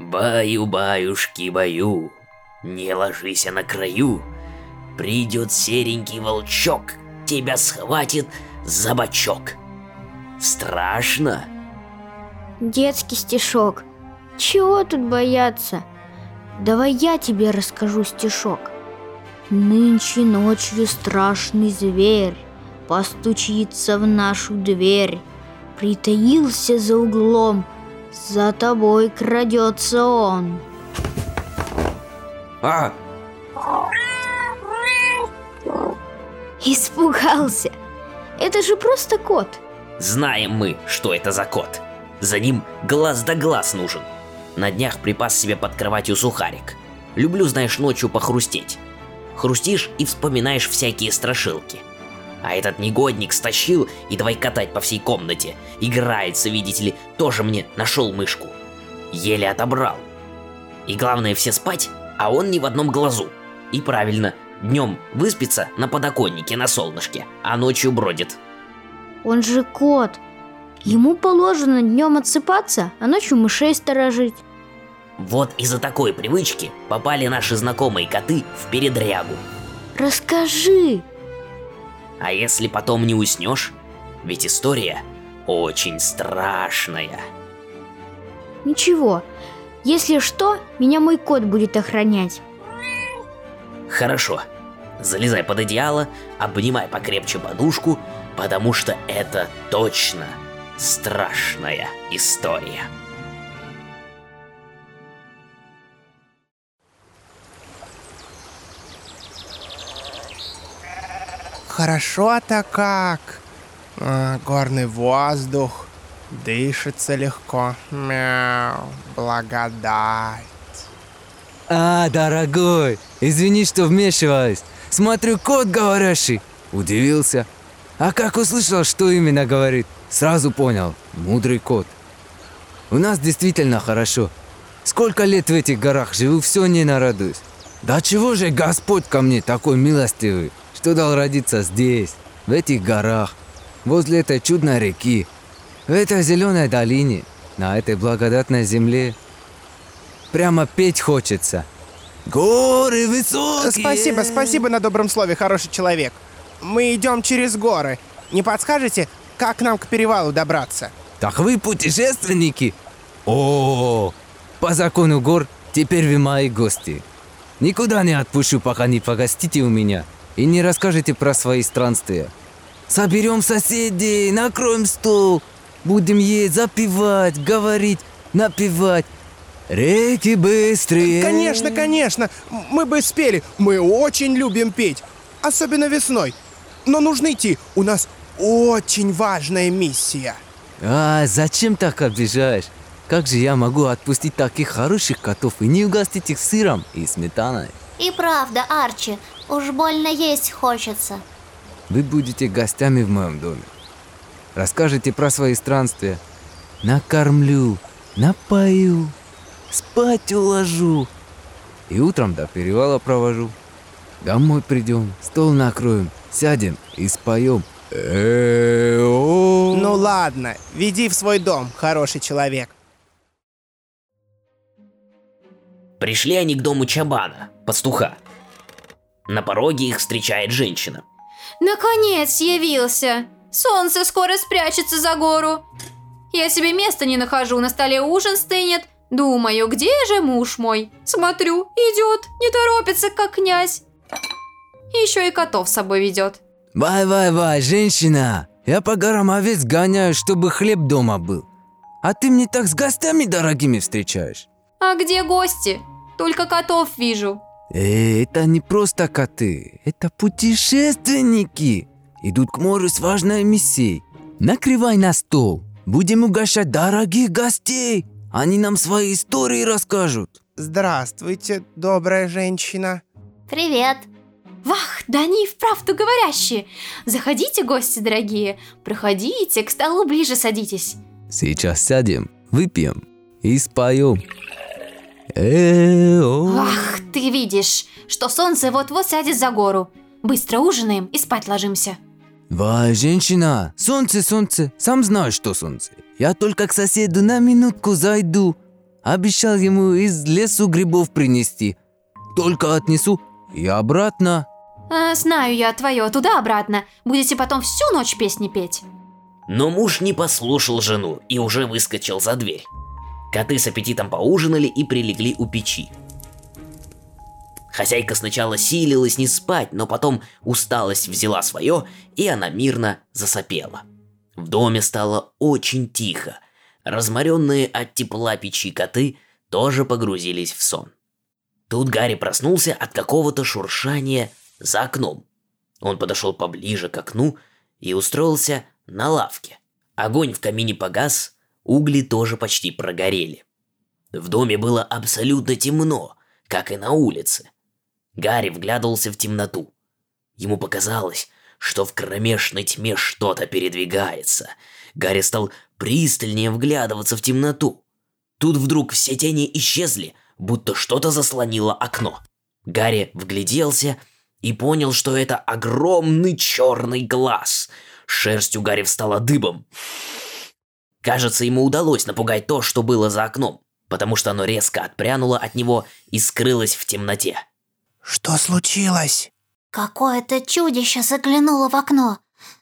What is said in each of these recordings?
Баю-баюшки-баю, не ложись на краю. Придет серенький волчок, тебя схватит за бочок. Страшно? Детский стишок. Чего тут бояться? Давай я тебе расскажу стишок. Нынче ночью страшный зверь Постучится в нашу дверь Притаился за углом За тобой крадется он А, Испугался Это же просто кот знаем мы, что это за кот. За ним глаз да глаз нужен. На днях припас себе под кроватью сухарик. Люблю, знаешь, ночью похрустеть. Хрустишь и вспоминаешь всякие страшилки. А этот негодник стащил и давай катать по всей комнате. Играется, видите ли, тоже мне нашел мышку. Еле отобрал. И главное все спать, а он не в одном глазу. И правильно, днем выспится на подоконнике на солнышке, а ночью бродит. Он же кот Ему положено днем отсыпаться, а ночью мышей сторожить Вот из-за такой привычки попали наши знакомые коты в передрягу. Расскажи А если потом не уснешь, ведь история очень страшная. Ничего, если что, меня мой кот будет охранять Хорошо, залезай под одеяло, обнимай покрепче подушку, потому что это точно страшная история. Хорошо-то как. А, горный воздух. Дышится легко. Мяу. Благодать. А, дорогой, извини, что вмешиваюсь. Смотрю, кот говорящий. Удивился. А как услышал, что именно говорит, сразу понял. Мудрый кот. У нас действительно хорошо. Сколько лет в этих горах живу, все не нарадуюсь. Да чего же Господь ко мне такой милостивый, что дал родиться здесь, в этих горах, возле этой чудной реки, в этой зеленой долине, на этой благодатной земле. Прямо петь хочется. Горы высокие. Спасибо, спасибо на добром слове, хороший человек. Мы идем через горы. Не подскажете, как нам к перевалу добраться? Так вы путешественники? О, по закону гор теперь вы мои гости. Никуда не отпущу, пока не погостите у меня и не расскажете про свои странствия. Соберем соседей, накроем стол, будем есть, запивать, говорить, напевать. Реки быстрее. Конечно, конечно. Мы бы спели. Мы очень любим петь. Особенно весной. Но нужно идти. У нас очень важная миссия. А, зачем так обижаешь? Как же я могу отпустить таких хороших котов и не угостить их сыром и сметаной? И правда, Арчи, уж больно есть хочется. Вы будете гостями в моем доме. Расскажете про свои странствия. Накормлю, напою, спать уложу. И утром до перевала провожу. Домой придем, стол накроем, сядем и споем. Ну ладно, веди в свой дом, хороший человек. Пришли они к дому Чабана, пастуха. На пороге их встречает женщина. Наконец явился! Солнце скоро спрячется за гору. Я себе места не нахожу, на столе ужин стынет. Думаю, где же муж мой? Смотрю, идет, не торопится, как князь. Еще и котов с собой ведет. Вай-вай-вай, женщина! Я по горам овец гоняю, чтобы хлеб дома был. А ты мне так с гостями дорогими встречаешь. А где гости? Только котов вижу. Э, это не просто коты, это путешественники. Идут к морю с важной миссией. Накрывай на стол. Будем угощать дорогих гостей. Они нам свои истории расскажут. Здравствуйте, добрая женщина. Привет. Вах, да они и вправду говорящие. Заходите, гости дорогие. Проходите, к столу ближе садитесь. Сейчас сядем, выпьем и споем. Э-о. Ах, ты видишь, что солнце вот-вот сядет за гору. Быстро ужинаем и спать ложимся. Вай, женщина, солнце, солнце, сам знаешь, что солнце. Я только к соседу на минутку зайду. Обещал ему из лесу грибов принести. Только отнесу и обратно. А, знаю я твое, туда-обратно. Будете потом всю ночь песни петь. Но муж не послушал жену и уже выскочил за дверь. Коты с аппетитом поужинали и прилегли у печи. Хозяйка сначала силилась не спать, но потом усталость взяла свое, и она мирно засопела. В доме стало очень тихо. Разморенные от тепла печи коты тоже погрузились в сон. Тут Гарри проснулся от какого-то шуршания за окном. Он подошел поближе к окну и устроился на лавке. Огонь в камине погас, угли тоже почти прогорели. В доме было абсолютно темно, как и на улице. Гарри вглядывался в темноту. Ему показалось, что в кромешной тьме что-то передвигается. Гарри стал пристальнее вглядываться в темноту. Тут вдруг все тени исчезли, будто что-то заслонило окно. Гарри вгляделся и понял, что это огромный черный глаз. Шерсть у Гарри встала дыбом. Кажется, ему удалось напугать то, что было за окном, потому что оно резко отпрянуло от него и скрылось в темноте. Что случилось? Какое-то чудище заглянуло в окно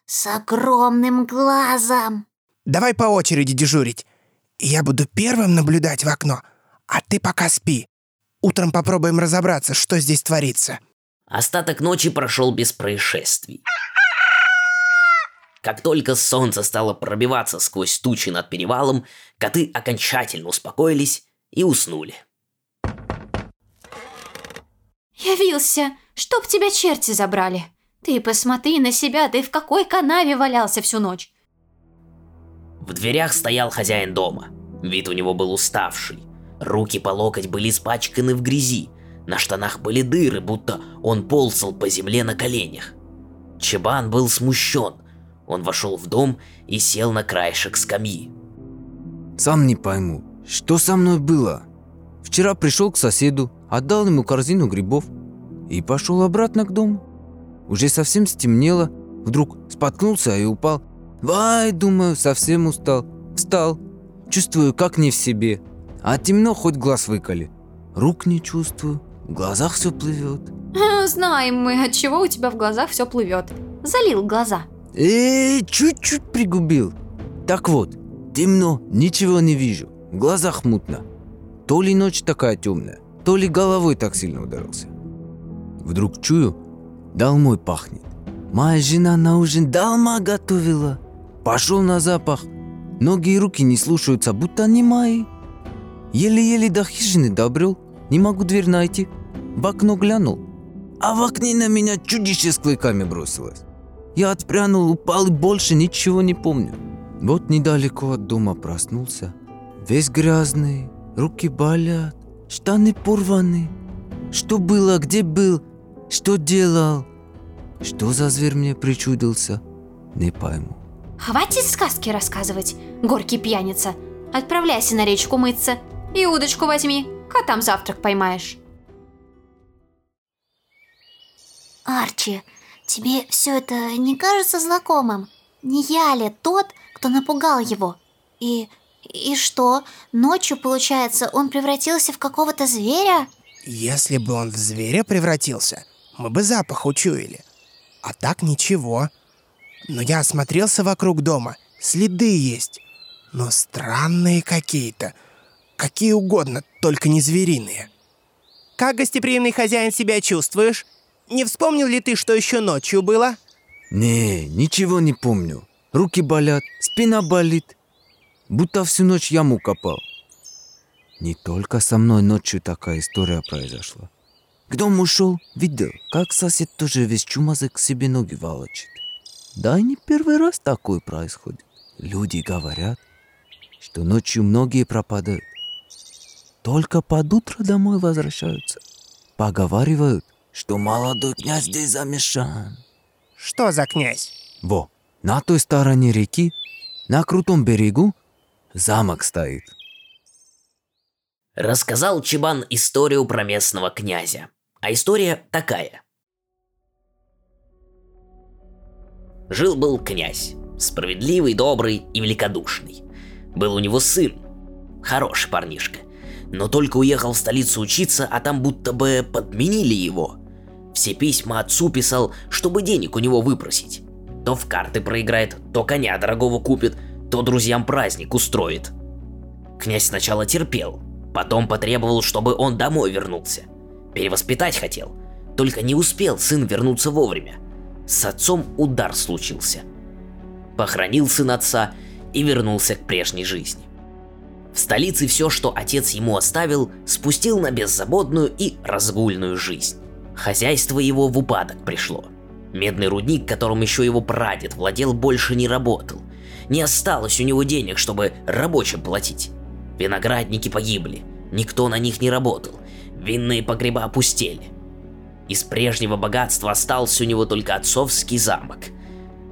с огромным глазом. Давай по очереди дежурить. Я буду первым наблюдать в окно, а ты пока спи. Утром попробуем разобраться, что здесь творится. Остаток ночи прошел без происшествий. Как только солнце стало пробиваться сквозь тучи над перевалом, коты окончательно успокоились и уснули. Явился, чтоб тебя черти забрали. Ты посмотри на себя, ты в какой канаве валялся всю ночь. В дверях стоял хозяин дома. Вид у него был уставший. Руки по локоть были испачканы в грязи. На штанах были дыры, будто он ползал по земле на коленях. Чебан был смущен. Он вошел в дом и сел на краешек скамьи. Сам не пойму, что со мной было. Вчера пришел к соседу, отдал ему корзину грибов и пошел обратно к дому. Уже совсем стемнело, вдруг споткнулся и упал. Вай, думаю, совсем устал. Встал, чувствую, как не в себе. А темно, хоть глаз выколи. Рук не чувствую, в глазах все плывет. Знаем мы, от чего у тебя в глазах все плывет. Залил глаза. Эй, чуть-чуть пригубил. Так вот, темно, ничего не вижу. В глазах мутно. То ли ночь такая темная, то ли головой так сильно ударился. Вдруг чую, долмой пахнет. Моя жена на ужин долма готовила. Пошел на запах. Ноги и руки не слушаются, будто не мои. Еле-еле до хижины добрел, не могу дверь найти. В окно глянул, а в окне на меня чудище с клыками бросилось. Я отпрянул, упал и больше ничего не помню. Вот недалеко от дома проснулся. Весь грязный, руки болят, штаны порваны. Что было, где был, что делал? Что за зверь мне причудился? Не пойму. Хватит сказки рассказывать, горький пьяница. Отправляйся на речку мыться. И удочку возьми, котам завтрак поймаешь. Арчи, тебе все это не кажется знакомым? Не я ли тот, кто напугал его? И... и что? Ночью, получается, он превратился в какого-то зверя? Если бы он в зверя превратился, мы бы запах учуяли. А так ничего. Но я осмотрелся вокруг дома. Следы есть. Но странные какие-то. Какие угодно, только не звериные. Как гостеприимный хозяин себя чувствуешь? Не вспомнил ли ты, что еще ночью было? Не, ничего не помню. Руки болят, спина болит. Будто всю ночь яму копал. Не только со мной ночью такая история произошла. К дому ушел, видел, как сосед тоже весь чумазый к себе ноги волочит. Да и не первый раз такое происходит. Люди говорят, что ночью многие пропадают. Только под утро домой возвращаются. Поговаривают, что молодой князь здесь замешан. Что за князь? Во, на той стороне реки, на крутом берегу, замок стоит. Рассказал Чебан историю про местного князя. А история такая. Жил-был князь, справедливый, добрый и великодушный. Был у него сын, хороший парнишка. Но только уехал в столицу учиться, а там будто бы подменили его. Все письма отцу писал, чтобы денег у него выпросить. То в карты проиграет, то коня дорогого купит, то друзьям праздник устроит. Князь сначала терпел, потом потребовал, чтобы он домой вернулся. Перевоспитать хотел, только не успел сын вернуться вовремя. С отцом удар случился. Похоронил сын отца и вернулся к прежней жизни. В столице все, что отец ему оставил, спустил на беззаботную и разгульную жизнь. Хозяйство его в упадок пришло. Медный рудник, которым еще его прадед владел, больше не работал. Не осталось у него денег, чтобы рабочим платить. Виноградники погибли, никто на них не работал, винные погреба опустели. Из прежнего богатства остался у него только отцовский замок.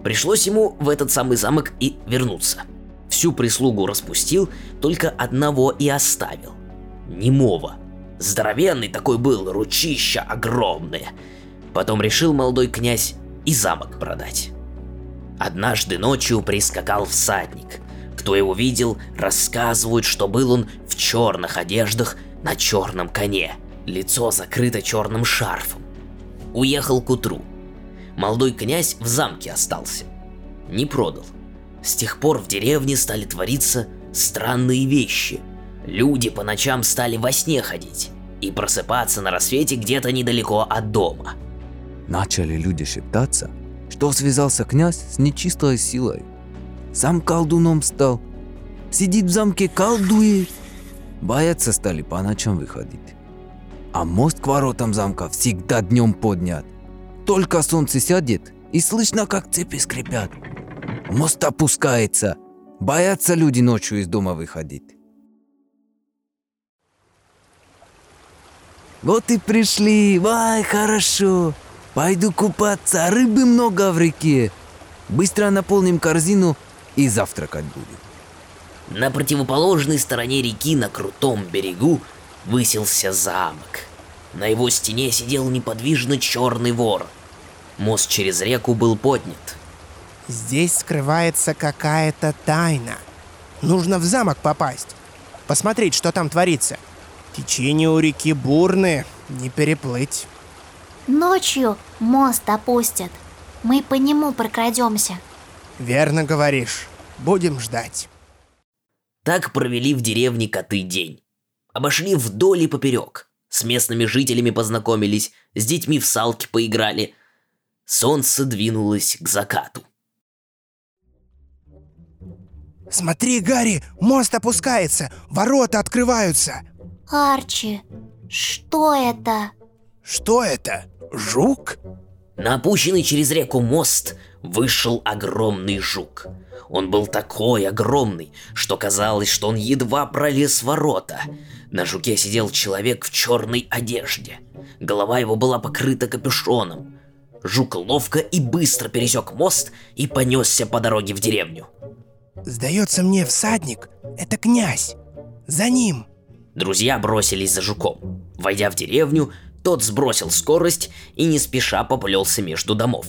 Пришлось ему в этот самый замок и вернуться – Всю прислугу распустил, только одного и оставил. Немого. Здоровенный такой был, ручища огромные. Потом решил молодой князь и замок продать. Однажды ночью прискакал всадник. Кто его видел, рассказывают, что был он в черных одеждах на черном коне. Лицо закрыто черным шарфом. Уехал к утру. Молодой князь в замке остался. Не продал. С тех пор в деревне стали твориться странные вещи. Люди по ночам стали во сне ходить и просыпаться на рассвете где-то недалеко от дома. Начали люди шептаться, что связался князь с нечистой силой. Сам колдуном стал. Сидит в замке, колдует. Бояться стали по ночам выходить. А мост к воротам замка всегда днем поднят. Только солнце сядет, и слышно, как цепи скрипят. Мост опускается. Боятся люди ночью из дома выходить. Вот и пришли. Вай, хорошо. Пойду купаться. Рыбы много в реке. Быстро наполним корзину и завтракать будем. На противоположной стороне реки на крутом берегу высился замок. На его стене сидел неподвижно черный вор. Мост через реку был поднят. Здесь скрывается какая-то тайна. Нужно в замок попасть. Посмотреть, что там творится. Течение у реки бурное, не переплыть. Ночью мост опустят. Мы по нему прокрадемся. Верно говоришь. Будем ждать. Так провели в деревне коты день. Обошли вдоль и поперек. С местными жителями познакомились, с детьми в салки поиграли. Солнце двинулось к закату. Смотри, Гарри, мост опускается, ворота открываются. Арчи, что это? Что это? Жук? На опущенный через реку мост вышел огромный жук. Он был такой огромный, что казалось, что он едва пролез ворота. На жуке сидел человек в черной одежде. Голова его была покрыта капюшоном. Жук ловко и быстро пересек мост и понесся по дороге в деревню. Сдается мне, всадник — это князь. За ним. Друзья бросились за жуком. Войдя в деревню, тот сбросил скорость и не спеша поплелся между домов.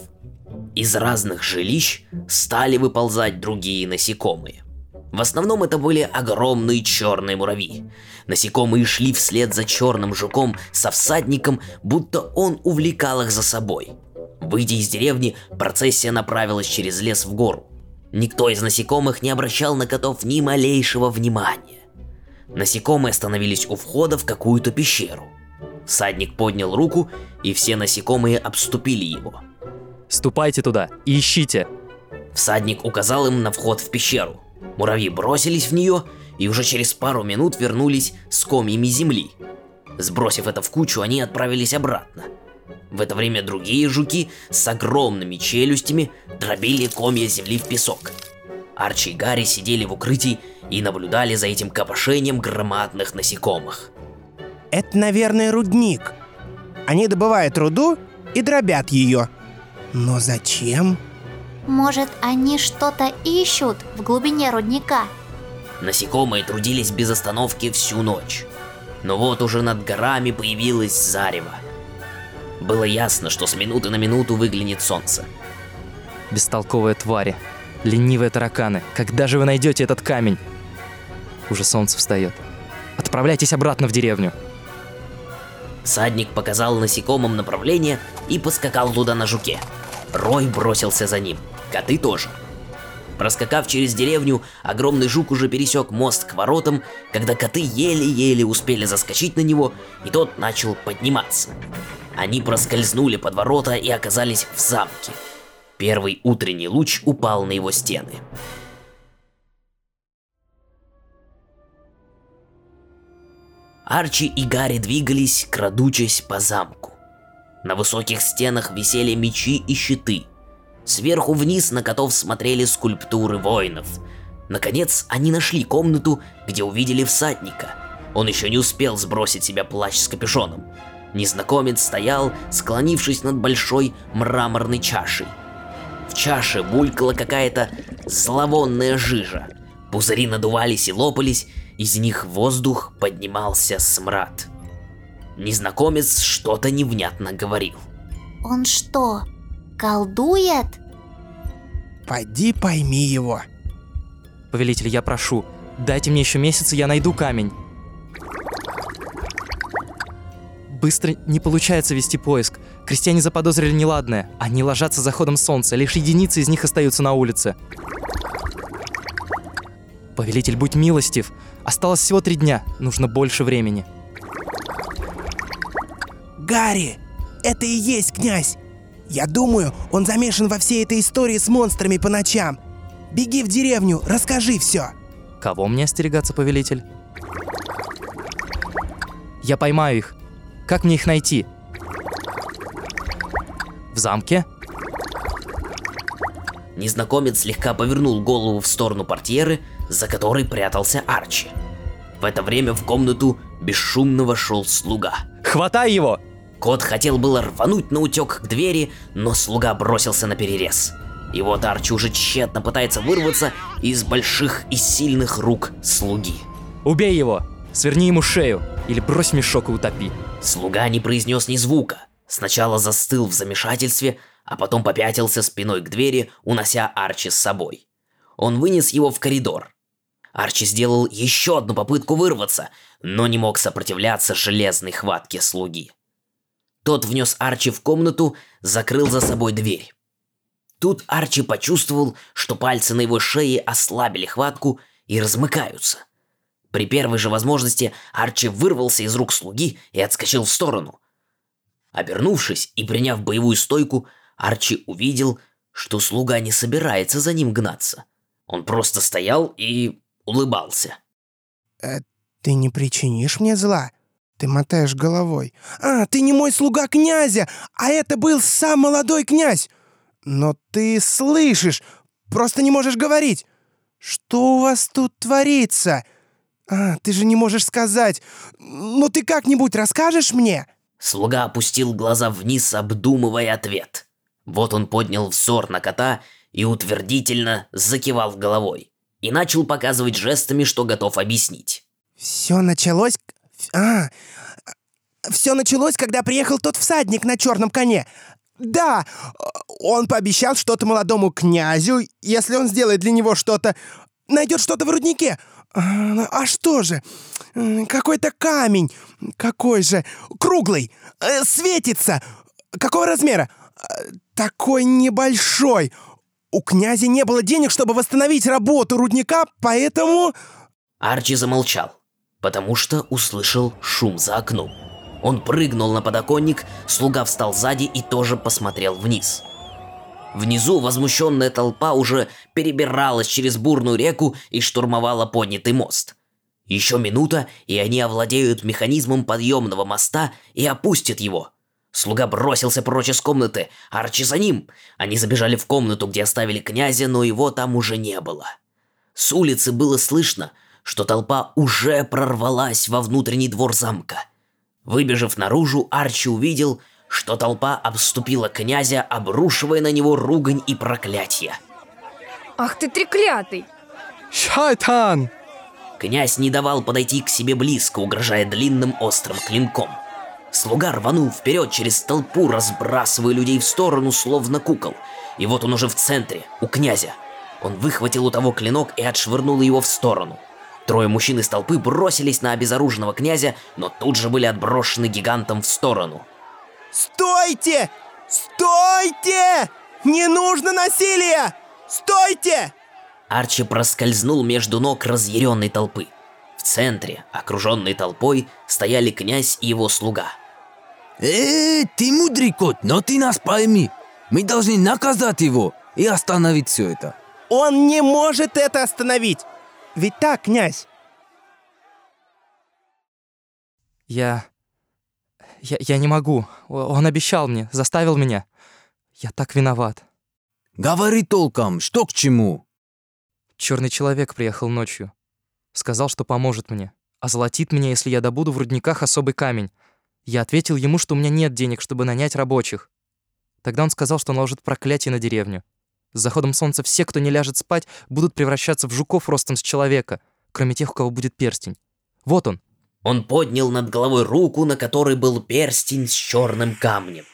Из разных жилищ стали выползать другие насекомые. В основном это были огромные черные муравьи. Насекомые шли вслед за черным жуком со всадником, будто он увлекал их за собой. Выйдя из деревни, процессия направилась через лес в гору. Никто из насекомых не обращал на котов ни малейшего внимания. Насекомые остановились у входа в какую-то пещеру. Всадник поднял руку, и все насекомые обступили его. Ступайте туда и ищите. Всадник указал им на вход в пещеру. Муравьи бросились в нее и уже через пару минут вернулись с комьями земли. Сбросив это в кучу, они отправились обратно. В это время другие жуки с огромными челюстями дробили комья земли в песок. Арчи и Гарри сидели в укрытии и наблюдали за этим копошением громадных насекомых. Это, наверное, рудник. Они добывают руду и дробят ее. Но зачем? Может, они что-то ищут в глубине рудника? Насекомые трудились без остановки всю ночь. Но вот уже над горами появилось зарево. Было ясно, что с минуты на минуту выглянет солнце. Бестолковые твари. Ленивые тараканы. Когда же вы найдете этот камень? Уже солнце встает. Отправляйтесь обратно в деревню. Всадник показал насекомым направление и поскакал туда на жуке. Рой бросился за ним. Коты тоже. Проскакав через деревню, огромный жук уже пересек мост к воротам, когда коты еле-еле успели заскочить на него, и тот начал подниматься. Они проскользнули под ворота и оказались в замке. Первый утренний луч упал на его стены. Арчи и Гарри двигались, крадучись по замку. На высоких стенах висели мечи и щиты. Сверху вниз на котов смотрели скульптуры воинов. Наконец, они нашли комнату, где увидели всадника. Он еще не успел сбросить себя плащ с капюшоном. Незнакомец стоял, склонившись над большой мраморной чашей. В чаше булькала какая-то зловонная жижа. Пузыри надувались и лопались, из них в воздух поднимался смрад. Незнакомец что-то невнятно говорил. Он что, колдует? Пойди пойми его. Повелитель, я прошу, дайте мне еще месяц, и я найду камень. Быстро не получается вести поиск. Крестьяне заподозрили неладное. Они ложатся за ходом солнца, лишь единицы из них остаются на улице. Повелитель, будь милостив. Осталось всего три дня, нужно больше времени. Гарри, это и есть князь. Я думаю, он замешан во всей этой истории с монстрами по ночам. Беги в деревню, расскажи все. Кого мне остерегаться, повелитель? Я поймаю их. Как мне их найти? В замке? Незнакомец слегка повернул голову в сторону портьеры, за которой прятался Арчи. В это время в комнату бесшумно вошел слуга. Хватай его! Кот хотел было рвануть на утек к двери, но слуга бросился на перерез. И вот Арчи уже тщетно пытается вырваться из больших и сильных рук слуги. Убей его! Сверни ему шею или брось мешок и утопи. Слуга не произнес ни звука. Сначала застыл в замешательстве, а потом попятился спиной к двери, унося Арчи с собой. Он вынес его в коридор. Арчи сделал еще одну попытку вырваться, но не мог сопротивляться железной хватке слуги. Тот внес Арчи в комнату, закрыл за собой дверь. Тут Арчи почувствовал, что пальцы на его шее ослабили хватку и размыкаются. При первой же возможности Арчи вырвался из рук слуги и отскочил в сторону. Обернувшись и приняв боевую стойку, Арчи увидел, что слуга не собирается за ним гнаться. Он просто стоял и улыбался. Э, ты не причинишь мне зла? Ты мотаешь головой. А, ты не мой слуга князя, а это был сам молодой князь. Но ты слышишь, просто не можешь говорить. Что у вас тут творится? А, ты же не можешь сказать. Ну ты как-нибудь расскажешь мне? Слуга опустил глаза вниз, обдумывая ответ. Вот он поднял взор на кота и утвердительно закивал головой. И начал показывать жестами, что готов объяснить. Все началось... А, все началось, когда приехал тот всадник на черном коне. Да, он пообещал что-то молодому князю, если он сделает для него что-то, найдет что-то в руднике. А, а что же? Какой-то камень. Какой же? Круглый. Э, светится. Какого размера? Э, такой небольшой. У князя не было денег, чтобы восстановить работу рудника, поэтому... Арчи замолчал, потому что услышал шум за окном. Он прыгнул на подоконник, слуга встал сзади и тоже посмотрел вниз. Внизу возмущенная толпа уже перебиралась через бурную реку и штурмовала поднятый мост. Еще минута, и они овладеют механизмом подъемного моста и опустят его. Слуга бросился прочь из комнаты, Арчи за ним. Они забежали в комнату, где оставили князя, но его там уже не было. С улицы было слышно, что толпа уже прорвалась во внутренний двор замка – Выбежав наружу, Арчи увидел, что толпа обступила князя, обрушивая на него ругань и проклятие. Ах ты треклятый! Шайтан! Князь не давал подойти к себе близко, угрожая длинным острым клинком. Слуга рванул вперед через толпу, разбрасывая людей в сторону, словно кукол. И вот он уже в центре, у князя. Он выхватил у того клинок и отшвырнул его в сторону. Трое мужчин из толпы бросились на обезоруженного князя, но тут же были отброшены гигантом в сторону. Стойте! Стойте! Не нужно насилия! Стойте! Арчи проскользнул между ног разъяренной толпы. В центре, окруженной толпой, стояли князь и его слуга. Э, ты мудрый кот, но ты нас пойми. Мы должны наказать его и остановить все это. Он не может это остановить! Ведь так, князь? Я... я... Я не могу. Он обещал мне, заставил меня. Я так виноват. Говори толком, что к чему? Черный человек приехал ночью. Сказал, что поможет мне. Озолотит меня, если я добуду в рудниках особый камень. Я ответил ему, что у меня нет денег, чтобы нанять рабочих. Тогда он сказал, что наложит проклятие на деревню. С заходом солнца все, кто не ляжет спать, будут превращаться в жуков ростом с человека, кроме тех, у кого будет перстень. Вот он. Он поднял над головой руку, на которой был перстень с черным камнем.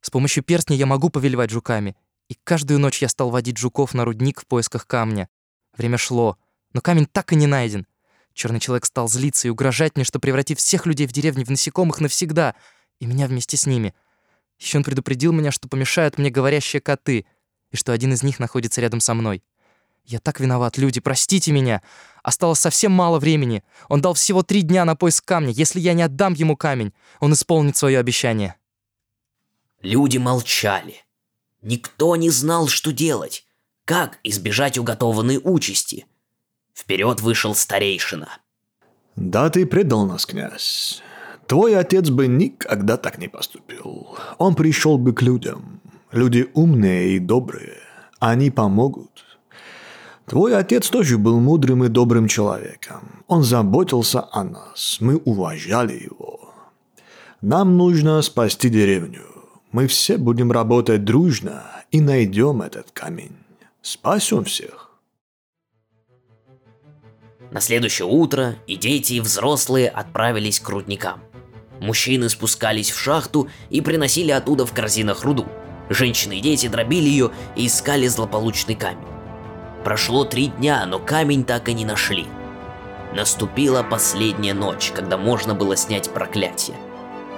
С помощью перстня я могу повелевать жуками. И каждую ночь я стал водить жуков на рудник в поисках камня. Время шло, но камень так и не найден. Черный человек стал злиться и угрожать мне, что превратит всех людей в деревне в насекомых навсегда, и меня вместе с ними. Еще он предупредил меня, что помешают мне говорящие коты, и что один из них находится рядом со мной. Я так виноват, люди, простите меня. Осталось совсем мало времени. Он дал всего три дня на поиск камня. Если я не отдам ему камень, он исполнит свое обещание. Люди молчали. Никто не знал, что делать. Как избежать уготованной участи? Вперед вышел старейшина. Да ты предал нас, князь. Твой отец бы никогда так не поступил. Он пришел бы к людям. Люди умные и добрые. Они помогут. Твой отец тоже был мудрым и добрым человеком. Он заботился о нас. Мы уважали его. Нам нужно спасти деревню. Мы все будем работать дружно и найдем этот камень. Спасем всех. На следующее утро и дети, и взрослые отправились к рудникам. Мужчины спускались в шахту и приносили оттуда в корзинах руду. Женщины и дети дробили ее и искали злополучный камень. Прошло три дня, но камень так и не нашли. Наступила последняя ночь, когда можно было снять проклятие.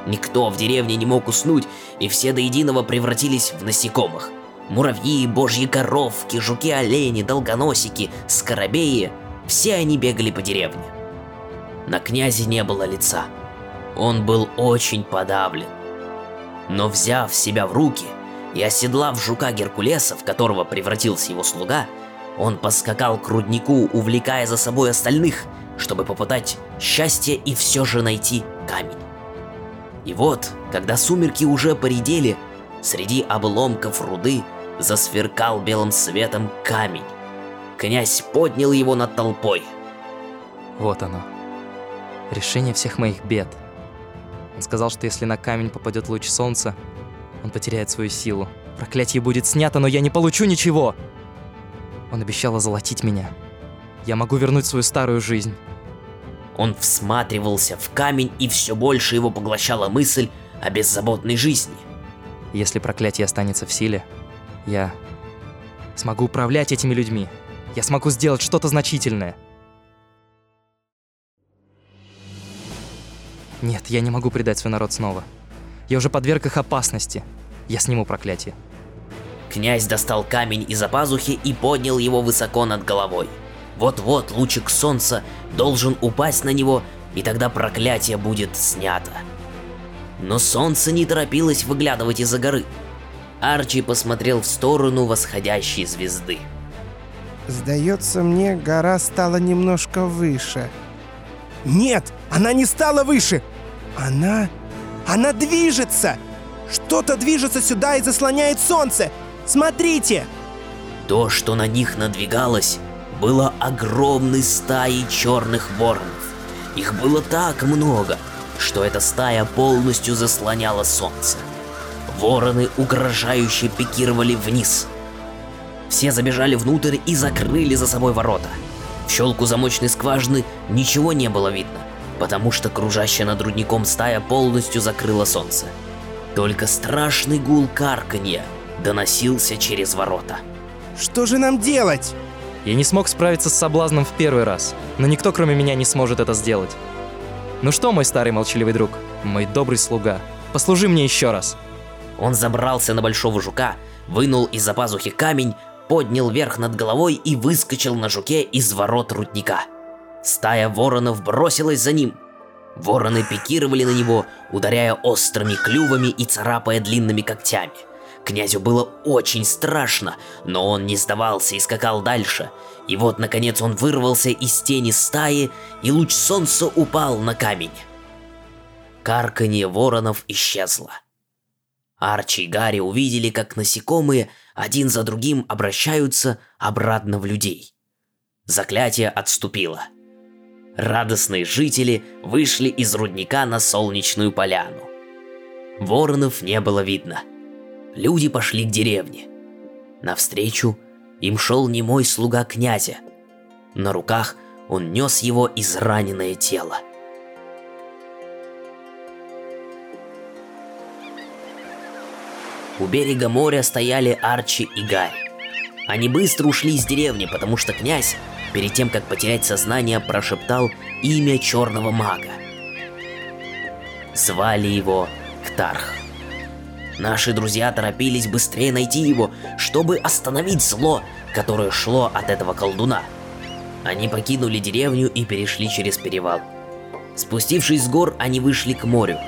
Никто в деревне не мог уснуть, и все до единого превратились в насекомых. Муравьи, божьи коровки, жуки-олени, долгоносики, скоробеи – все они бегали по деревне. На князе не было лица. Он был очень подавлен. Но взяв себя в руки и оседлав жука Геркулеса, в которого превратился его слуга, он поскакал к руднику, увлекая за собой остальных, чтобы попытать счастье и все же найти камень. И вот, когда сумерки уже поредели, среди обломков руды засверкал белым светом камень. Князь поднял его над толпой. Вот оно. Решение всех моих бед. Он сказал, что если на камень попадет луч солнца, он потеряет свою силу. Проклятие будет снято, но я не получу ничего. Он обещал озолотить меня. Я могу вернуть свою старую жизнь. Он всматривался в камень, и все больше его поглощала мысль о беззаботной жизни. Если проклятие останется в силе, я смогу управлять этими людьми. Я смогу сделать что-то значительное. Нет, я не могу предать свой народ снова. Я уже подверг их опасности. Я сниму проклятие. Князь достал камень из-за пазухи и поднял его высоко над головой. Вот-вот лучик солнца должен упасть на него, и тогда проклятие будет снято. Но солнце не торопилось выглядывать из-за горы. Арчи посмотрел в сторону восходящей звезды. Сдается мне, гора стала немножко выше. Нет, она не стала выше. Она... Она движется. Что-то движется сюда и заслоняет солнце. Смотрите! То, что на них надвигалось, было огромной стаей черных воронов. Их было так много, что эта стая полностью заслоняла солнце. Вороны угрожающе пикировали вниз. Все забежали внутрь и закрыли за собой ворота. В щелку замочной скважины ничего не было видно, потому что кружащая над рудником стая полностью закрыла солнце. Только страшный гул карканья доносился через ворота. Что же нам делать? Я не смог справиться с соблазном в первый раз, но никто кроме меня не сможет это сделать. Ну что, мой старый молчаливый друг, мой добрый слуга, послужи мне еще раз. Он забрался на большого жука, вынул из-за пазухи камень, поднял вверх над головой и выскочил на жуке из ворот рудника. Стая воронов бросилась за ним. Вороны пикировали на него, ударяя острыми клювами и царапая длинными когтями. Князю было очень страшно, но он не сдавался и скакал дальше. И вот, наконец, он вырвался из тени стаи, и луч солнца упал на камень. Карканье воронов исчезло. Арчи и Гарри увидели, как насекомые один за другим обращаются обратно в людей. Заклятие отступило. Радостные жители вышли из рудника на солнечную поляну. Воронов не было видно. Люди пошли к деревне. Навстречу им шел немой слуга князя. На руках он нес его израненное тело. У берега моря стояли Арчи и Гарри. Они быстро ушли из деревни, потому что князь, перед тем как потерять сознание, прошептал имя черного мага. Звали его Ктарх. Наши друзья торопились быстрее найти его, чтобы остановить зло, которое шло от этого колдуна. Они покинули деревню и перешли через перевал. Спустившись с гор, они вышли к морю.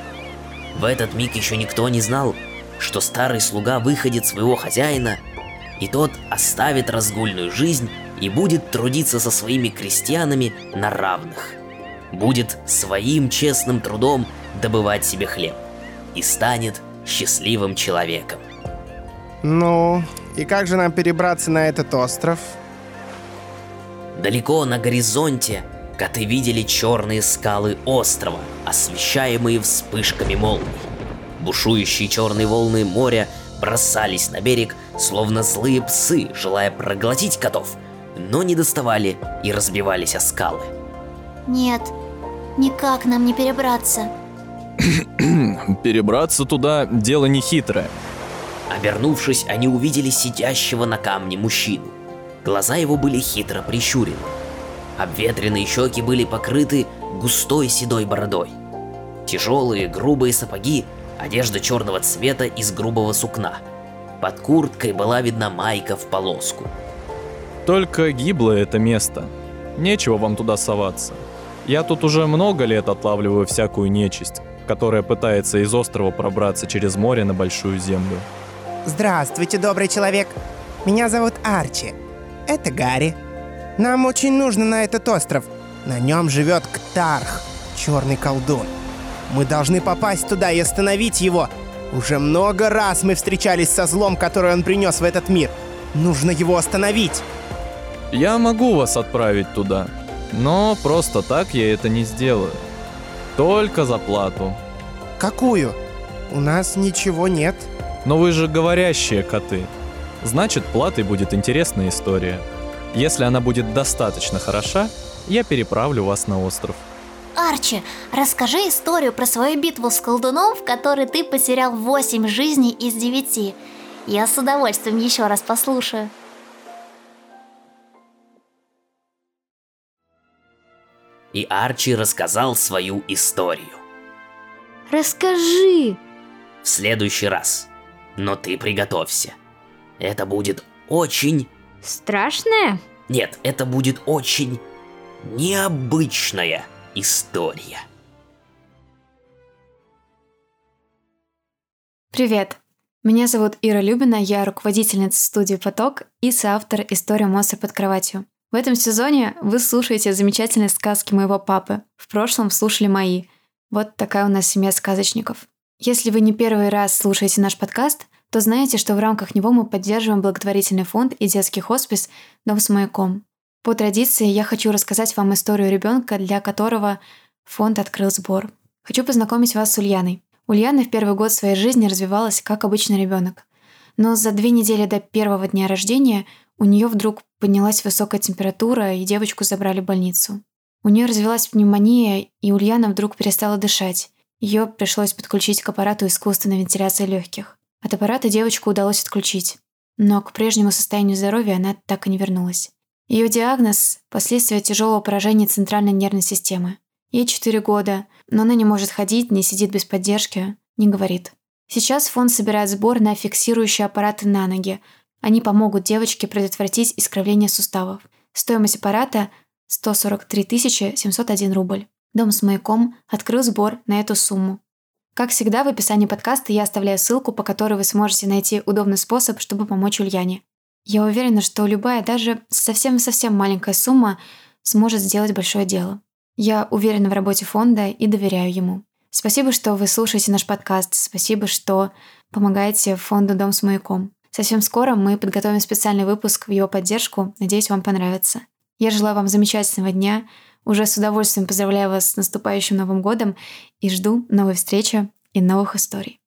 В этот миг еще никто не знал, что старый слуга выходит своего хозяина, и тот оставит разгульную жизнь и будет трудиться со своими крестьянами на равных. Будет своим честным трудом добывать себе хлеб и станет счастливым человеком. Ну, и как же нам перебраться на этот остров? Далеко на горизонте коты видели черные скалы острова, освещаемые вспышками молний. Бушующие черные волны моря бросались на берег, словно злые псы, желая проглотить котов, но не доставали и разбивались о скалы. Нет, никак нам не перебраться. Перебраться туда – дело не хитрое. Обернувшись, они увидели сидящего на камне мужчину. Глаза его были хитро прищурены. Обветренные щеки были покрыты густой седой бородой. Тяжелые, грубые сапоги, одежда черного цвета из грубого сукна. Под курткой была видна майка в полоску. Только гиблое это место. Нечего вам туда соваться. Я тут уже много лет отлавливаю всякую нечисть, которая пытается из острова пробраться через море на большую землю. Здравствуйте, добрый человек. Меня зовут Арчи. Это Гарри. Нам очень нужно на этот остров. На нем живет Ктарх, черный колдун. Мы должны попасть туда и остановить его. Уже много раз мы встречались со злом, который он принес в этот мир. Нужно его остановить. Я могу вас отправить туда, но просто так я это не сделаю. Только за плату. Какую? У нас ничего нет. Но вы же говорящие коты. Значит, платой будет интересная история. Если она будет достаточно хороша, я переправлю вас на остров. Арчи, расскажи историю про свою битву с колдуном, в которой ты потерял 8 жизней из 9. Я с удовольствием еще раз послушаю. И Арчи рассказал свою историю. Расскажи. В следующий раз. Но ты приготовься. Это будет очень... Страшное? Нет, это будет очень необычная история. Привет! Меня зовут Ира Любина, я руководительница студии «Поток» и соавтор истории «Монстр под кроватью». В этом сезоне вы слушаете замечательные сказки моего папы. В прошлом слушали мои. Вот такая у нас семья сказочников. Если вы не первый раз слушаете наш подкаст, то знаете, что в рамках него мы поддерживаем благотворительный фонд и детский хоспис «Дом с маяком». По традиции я хочу рассказать вам историю ребенка, для которого фонд открыл сбор. Хочу познакомить вас с Ульяной. Ульяна в первый год своей жизни развивалась как обычный ребенок. Но за две недели до первого дня рождения у нее вдруг поднялась высокая температура, и девочку забрали в больницу. У нее развилась пневмония, и Ульяна вдруг перестала дышать. Ее пришлось подключить к аппарату искусственной вентиляции легких. От аппарата девочку удалось отключить. Но к прежнему состоянию здоровья она так и не вернулась. Ее диагноз – последствия тяжелого поражения центральной нервной системы. Ей 4 года, но она не может ходить, не сидит без поддержки, не говорит. Сейчас фонд собирает сбор на фиксирующие аппараты на ноги. Они помогут девочке предотвратить искривление суставов. Стоимость аппарата – 143 701 рубль. Дом с маяком открыл сбор на эту сумму. Как всегда, в описании подкаста я оставляю ссылку, по которой вы сможете найти удобный способ, чтобы помочь Ульяне. Я уверена, что любая, даже совсем-совсем маленькая сумма сможет сделать большое дело. Я уверена в работе фонда и доверяю ему. Спасибо, что вы слушаете наш подкаст. Спасибо, что помогаете фонду «Дом с маяком». Совсем скоро мы подготовим специальный выпуск в его поддержку. Надеюсь, вам понравится. Я желаю вам замечательного дня. Уже с удовольствием поздравляю вас с наступающим Новым годом и жду новой встречи и новых историй.